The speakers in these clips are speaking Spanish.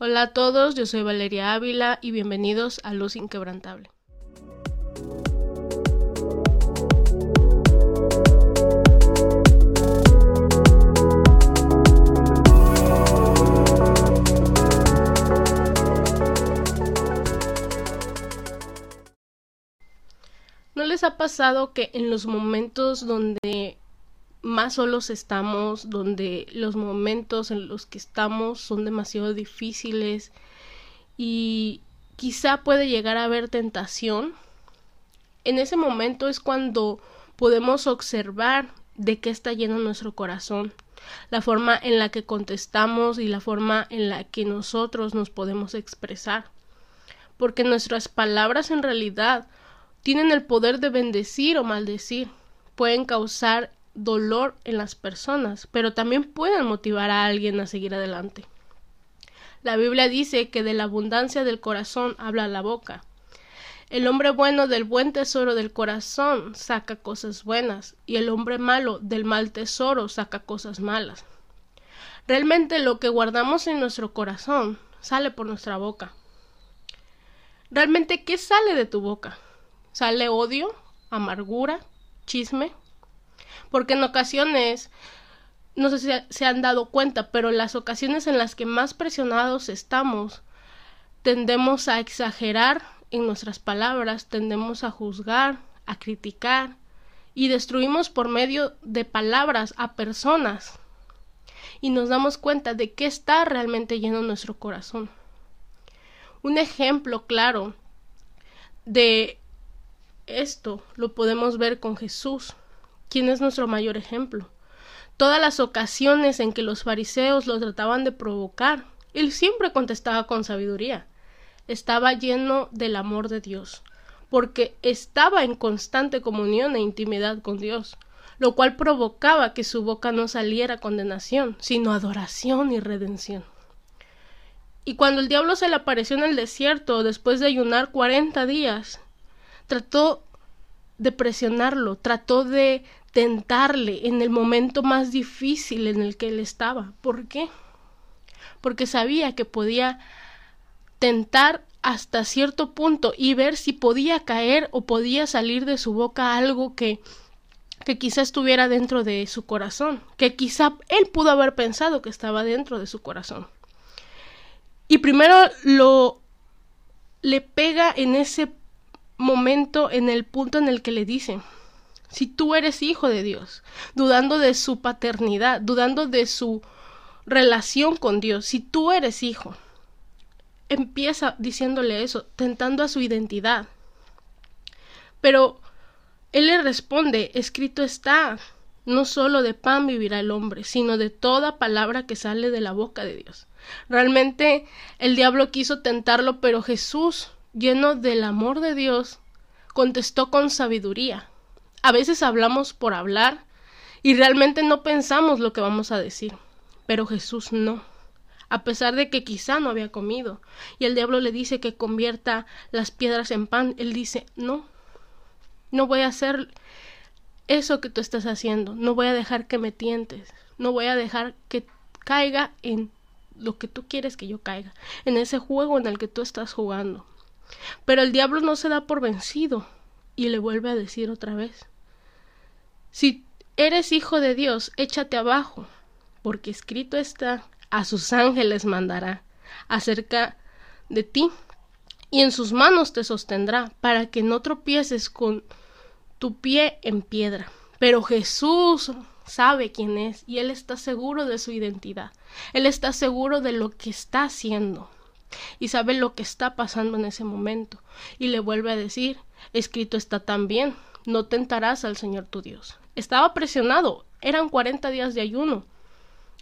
Hola a todos, yo soy Valeria Ávila y bienvenidos a Luz Inquebrantable. ¿No les ha pasado que en los momentos donde más solos estamos, donde los momentos en los que estamos son demasiado difíciles y quizá puede llegar a haber tentación, en ese momento es cuando podemos observar de qué está lleno nuestro corazón, la forma en la que contestamos y la forma en la que nosotros nos podemos expresar. Porque nuestras palabras en realidad tienen el poder de bendecir o maldecir, pueden causar dolor en las personas, pero también pueden motivar a alguien a seguir adelante. La Biblia dice que de la abundancia del corazón habla la boca. El hombre bueno del buen tesoro del corazón saca cosas buenas y el hombre malo del mal tesoro saca cosas malas. Realmente lo que guardamos en nuestro corazón sale por nuestra boca. Realmente, ¿qué sale de tu boca? ¿Sale odio, amargura, chisme, porque en ocasiones, no sé si se han dado cuenta, pero las ocasiones en las que más presionados estamos, tendemos a exagerar en nuestras palabras, tendemos a juzgar, a criticar y destruimos por medio de palabras a personas y nos damos cuenta de qué está realmente lleno nuestro corazón. Un ejemplo claro de esto lo podemos ver con Jesús. ¿Quién es nuestro mayor ejemplo? Todas las ocasiones en que los fariseos lo trataban de provocar, él siempre contestaba con sabiduría. Estaba lleno del amor de Dios, porque estaba en constante comunión e intimidad con Dios, lo cual provocaba que su boca no saliera condenación, sino adoración y redención. Y cuando el diablo se le apareció en el desierto después de ayunar cuarenta días, trató de presionarlo, trató de tentarle en el momento más difícil en el que él estaba. ¿Por qué? Porque sabía que podía tentar hasta cierto punto y ver si podía caer o podía salir de su boca algo que que quizá estuviera dentro de su corazón, que quizá él pudo haber pensado que estaba dentro de su corazón. Y primero lo le pega en ese momento, en el punto en el que le dice, si tú eres hijo de Dios, dudando de su paternidad, dudando de su relación con Dios, si tú eres hijo, empieza diciéndole eso, tentando a su identidad. Pero él le responde, escrito está, no solo de pan vivirá el hombre, sino de toda palabra que sale de la boca de Dios. Realmente el diablo quiso tentarlo, pero Jesús, lleno del amor de Dios, contestó con sabiduría. A veces hablamos por hablar y realmente no pensamos lo que vamos a decir. Pero Jesús no. A pesar de que quizá no había comido y el diablo le dice que convierta las piedras en pan, él dice, no, no voy a hacer eso que tú estás haciendo, no voy a dejar que me tientes, no voy a dejar que caiga en lo que tú quieres que yo caiga, en ese juego en el que tú estás jugando. Pero el diablo no se da por vencido y le vuelve a decir otra vez Si eres hijo de Dios, échate abajo, porque escrito está a sus ángeles mandará acerca de ti y en sus manos te sostendrá para que no tropieces con tu pie en piedra. Pero Jesús sabe quién es y él está seguro de su identidad. Él está seguro de lo que está haciendo y sabe lo que está pasando en ese momento. Y le vuelve a decir, escrito está también, no tentarás al Señor tu Dios. Estaba presionado, eran cuarenta días de ayuno.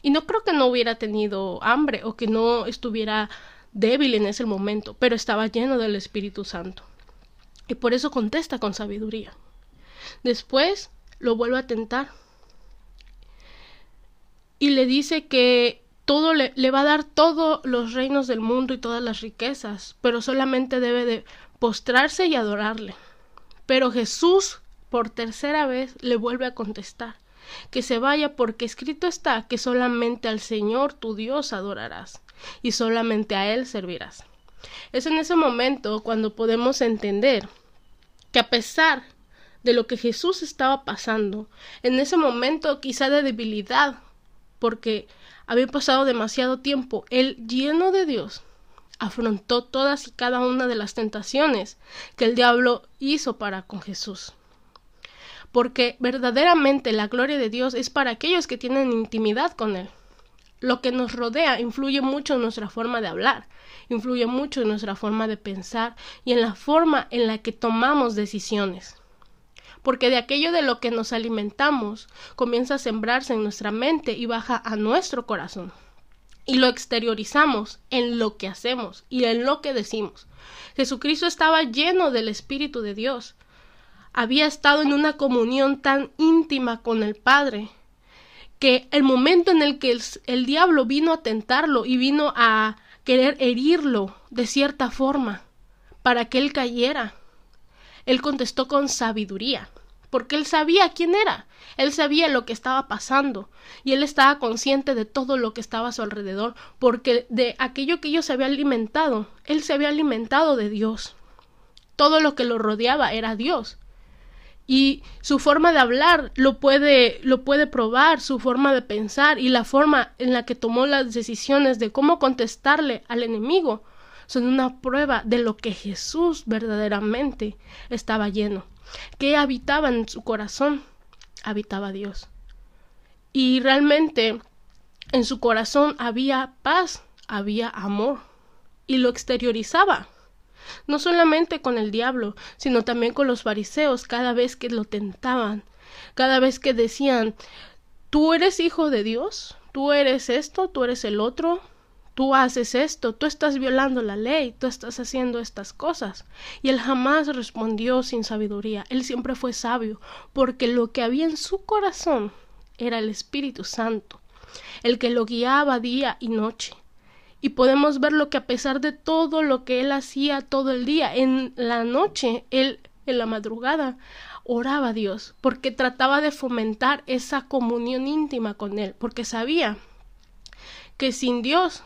Y no creo que no hubiera tenido hambre o que no estuviera débil en ese momento, pero estaba lleno del Espíritu Santo. Y por eso contesta con sabiduría. Después lo vuelve a tentar y le dice que todo le, le, va a dar todos los reinos del mundo y todas las riquezas, pero solamente debe de postrarse y adorarle. Pero Jesús por tercera vez le vuelve a contestar que se vaya porque escrito está que solamente al Señor tu Dios adorarás. y solamente a Él servirás. Es en ese momento cuando podemos entender que a pesar de lo que Jesús estaba pasando, en ese momento quizá de debilidad, porque había pasado demasiado tiempo, Él lleno de Dios afrontó todas y cada una de las tentaciones que el diablo hizo para con Jesús. Porque verdaderamente la gloria de Dios es para aquellos que tienen intimidad con Él. Lo que nos rodea influye mucho en nuestra forma de hablar, influye mucho en nuestra forma de pensar y en la forma en la que tomamos decisiones. Porque de aquello de lo que nos alimentamos comienza a sembrarse en nuestra mente y baja a nuestro corazón y lo exteriorizamos en lo que hacemos y en lo que decimos. Jesucristo estaba lleno del Espíritu de Dios. Había estado en una comunión tan íntima con el Padre que el momento en el que el, diablo vino a tentarlo y vino a querer herirlo de cierta forma para que él cayera, él contestó con sabiduría porque él sabía quién era, él sabía lo que estaba pasando y él estaba consciente de todo lo que estaba a su alrededor, porque de aquello que ellos se había alimentado, él se había alimentado de Dios. Todo lo que lo rodeaba era Dios. Y su forma de hablar lo puede, lo puede probar, su forma de pensar y la forma en la que tomó las decisiones de cómo contestarle al enemigo son una prueba de lo que Jesús verdaderamente estaba lleno. ¿Qué habitaba en su corazón? Habitaba Dios. Y realmente en su corazón había paz, había amor, y lo exteriorizaba. No solamente con el diablo, sino también con los fariseos cada vez que lo tentaban, cada vez que decían Tú eres hijo de Dios, tú eres esto, tú eres el otro, tú haces esto, tú estás violando la ley, tú estás haciendo estas cosas. Y él jamás respondió sin sabiduría, él siempre fue sabio, porque lo que había en su corazón era el Espíritu Santo, el que lo guiaba día y noche. Y podemos ver lo que a pesar de todo lo que él hacía todo el día, en la noche, él en la madrugada, oraba a Dios, porque trataba de fomentar esa comunión íntima con él, porque sabía que sin Dios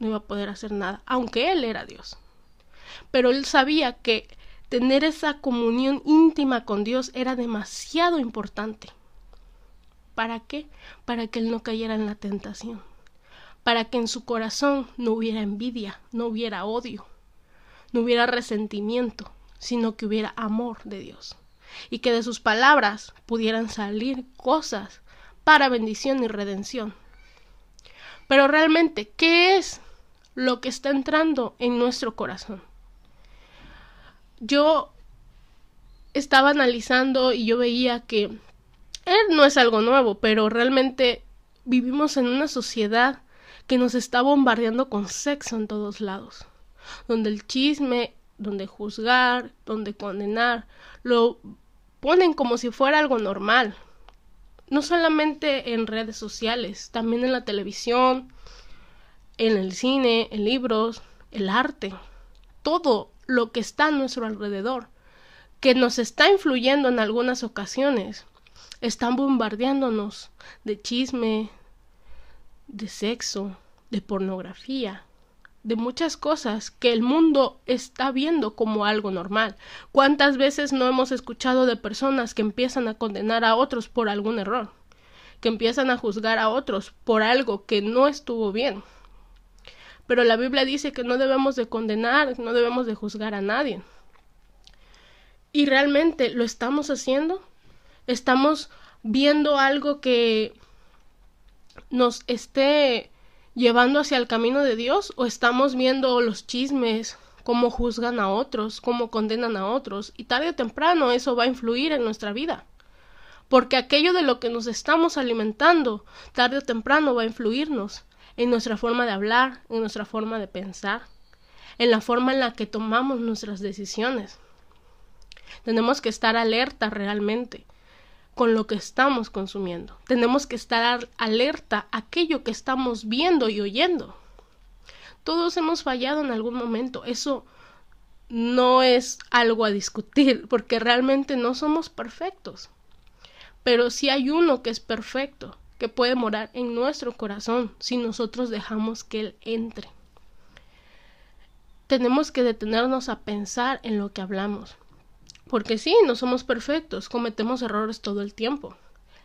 no iba a poder hacer nada, aunque él era Dios. Pero él sabía que tener esa comunión íntima con Dios era demasiado importante. ¿Para qué? Para que él no cayera en la tentación, para que en su corazón no hubiera envidia, no hubiera odio, no hubiera resentimiento, sino que hubiera amor de Dios, y que de sus palabras pudieran salir cosas para bendición y redención. Pero realmente, ¿qué es lo que está entrando en nuestro corazón. Yo estaba analizando y yo veía que él no es algo nuevo, pero realmente vivimos en una sociedad que nos está bombardeando con sexo en todos lados, donde el chisme, donde juzgar, donde condenar, lo ponen como si fuera algo normal. No solamente en redes sociales, también en la televisión, en el cine, en libros, el arte, todo lo que está a nuestro alrededor, que nos está influyendo en algunas ocasiones, están bombardeándonos de chisme, de sexo, de pornografía, de muchas cosas que el mundo está viendo como algo normal. ¿Cuántas veces no hemos escuchado de personas que empiezan a condenar a otros por algún error? que empiezan a juzgar a otros por algo que no estuvo bien pero la Biblia dice que no debemos de condenar, no debemos de juzgar a nadie. Y realmente lo estamos haciendo. Estamos viendo algo que nos esté llevando hacia el camino de Dios o estamos viendo los chismes, cómo juzgan a otros, cómo condenan a otros y tarde o temprano eso va a influir en nuestra vida. Porque aquello de lo que nos estamos alimentando, tarde o temprano va a influirnos en nuestra forma de hablar, en nuestra forma de pensar, en la forma en la que tomamos nuestras decisiones. Tenemos que estar alerta realmente con lo que estamos consumiendo. Tenemos que estar alerta a aquello que estamos viendo y oyendo. Todos hemos fallado en algún momento. Eso no es algo a discutir porque realmente no somos perfectos. Pero sí hay uno que es perfecto que puede morar en nuestro corazón si nosotros dejamos que Él entre. Tenemos que detenernos a pensar en lo que hablamos. Porque sí, no somos perfectos, cometemos errores todo el tiempo.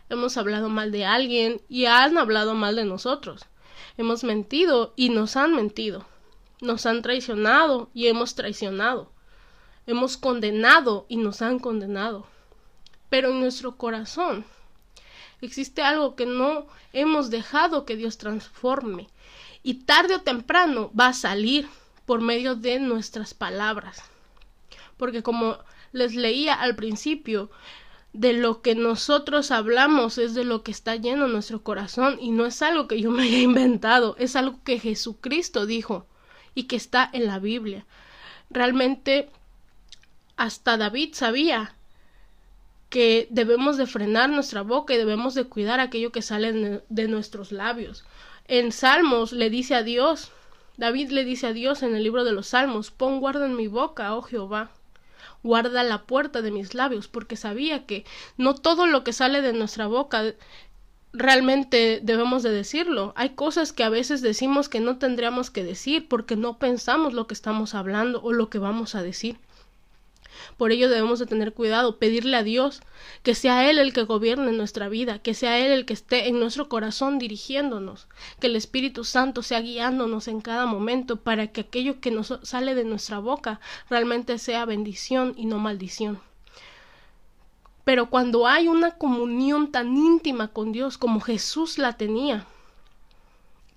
Hemos hablado mal de alguien y han hablado mal de nosotros. Hemos mentido y nos han mentido. Nos han traicionado y hemos traicionado. Hemos condenado y nos han condenado. Pero en nuestro corazón existe algo que no hemos dejado que Dios transforme y tarde o temprano va a salir por medio de nuestras palabras. Porque como les leía al principio, de lo que nosotros hablamos es de lo que está lleno nuestro corazón y no es algo que yo me haya inventado, es algo que Jesucristo dijo y que está en la Biblia. Realmente hasta David sabía que debemos de frenar nuestra boca y debemos de cuidar aquello que sale de nuestros labios. En Salmos le dice a Dios, David le dice a Dios en el libro de los Salmos, pon guarda en mi boca, oh Jehová, guarda la puerta de mis labios, porque sabía que no todo lo que sale de nuestra boca realmente debemos de decirlo. Hay cosas que a veces decimos que no tendríamos que decir porque no pensamos lo que estamos hablando o lo que vamos a decir. Por ello debemos de tener cuidado, pedirle a Dios que sea Él el que gobierne nuestra vida, que sea Él el que esté en nuestro corazón dirigiéndonos, que el Espíritu Santo sea guiándonos en cada momento para que aquello que nos sale de nuestra boca realmente sea bendición y no maldición. Pero cuando hay una comunión tan íntima con Dios como Jesús la tenía,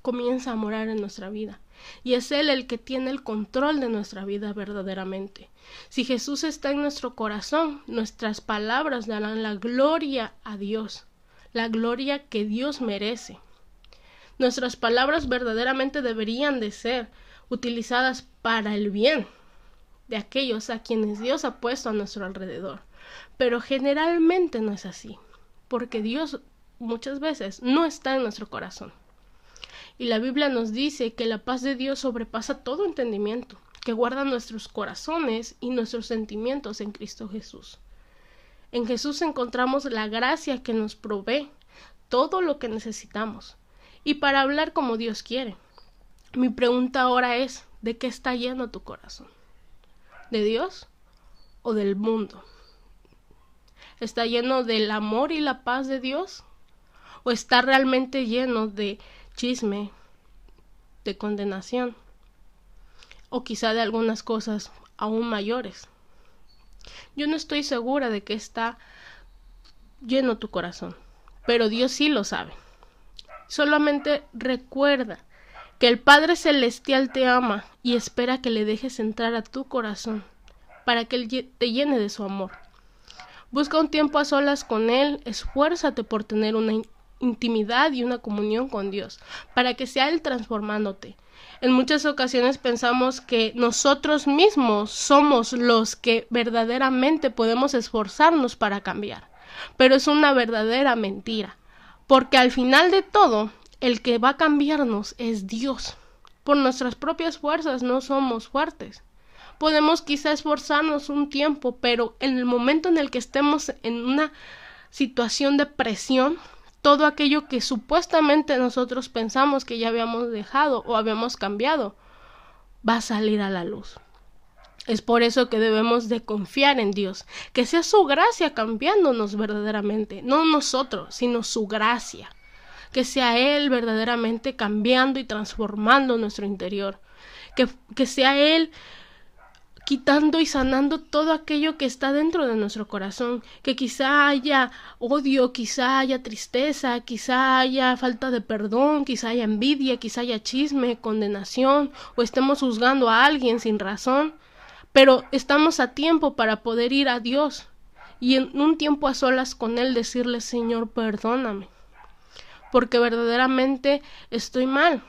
comienza a morar en nuestra vida y es Él el que tiene el control de nuestra vida verdaderamente. Si Jesús está en nuestro corazón, nuestras palabras darán la gloria a Dios, la gloria que Dios merece. Nuestras palabras verdaderamente deberían de ser utilizadas para el bien de aquellos a quienes Dios ha puesto a nuestro alrededor. Pero generalmente no es así, porque Dios muchas veces no está en nuestro corazón. Y la Biblia nos dice que la paz de Dios sobrepasa todo entendimiento, que guarda nuestros corazones y nuestros sentimientos en Cristo Jesús. En Jesús encontramos la gracia que nos provee todo lo que necesitamos y para hablar como Dios quiere. Mi pregunta ahora es, ¿de qué está lleno tu corazón? ¿De Dios o del mundo? ¿Está lleno del amor y la paz de Dios? ¿O está realmente lleno de chisme, de condenación, o quizá de algunas cosas aún mayores. Yo no estoy segura de que está lleno tu corazón, pero Dios sí lo sabe. Solamente recuerda que el Padre Celestial te ama y espera que le dejes entrar a tu corazón para que Él te llene de su amor. Busca un tiempo a solas con Él, esfuérzate por tener una intimidad y una comunión con Dios, para que sea Él transformándote. En muchas ocasiones pensamos que nosotros mismos somos los que verdaderamente podemos esforzarnos para cambiar, pero es una verdadera mentira, porque al final de todo, el que va a cambiarnos es Dios. Por nuestras propias fuerzas no somos fuertes. Podemos quizá esforzarnos un tiempo, pero en el momento en el que estemos en una situación de presión, todo aquello que supuestamente nosotros pensamos que ya habíamos dejado o habíamos cambiado va a salir a la luz. Es por eso que debemos de confiar en Dios, que sea su gracia cambiándonos verdaderamente, no nosotros, sino su gracia, que sea Él verdaderamente cambiando y transformando nuestro interior, que, que sea Él quitando y sanando todo aquello que está dentro de nuestro corazón, que quizá haya odio, quizá haya tristeza, quizá haya falta de perdón, quizá haya envidia, quizá haya chisme, condenación, o estemos juzgando a alguien sin razón, pero estamos a tiempo para poder ir a Dios y en un tiempo a solas con Él decirle Señor, perdóname, porque verdaderamente estoy mal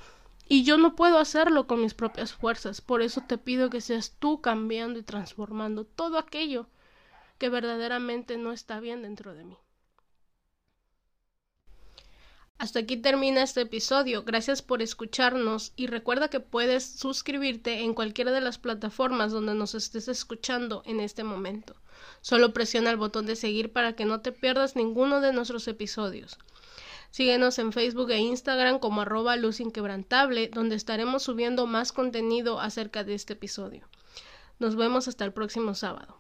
y yo no puedo hacerlo con mis propias fuerzas. Por eso te pido que seas tú cambiando y transformando todo aquello que verdaderamente no está bien dentro de mí. Hasta aquí termina este episodio. Gracias por escucharnos y recuerda que puedes suscribirte en cualquiera de las plataformas donde nos estés escuchando en este momento. Solo presiona el botón de seguir para que no te pierdas ninguno de nuestros episodios. Síguenos en Facebook e Instagram como arroba luz inquebrantable, donde estaremos subiendo más contenido acerca de este episodio. Nos vemos hasta el próximo sábado.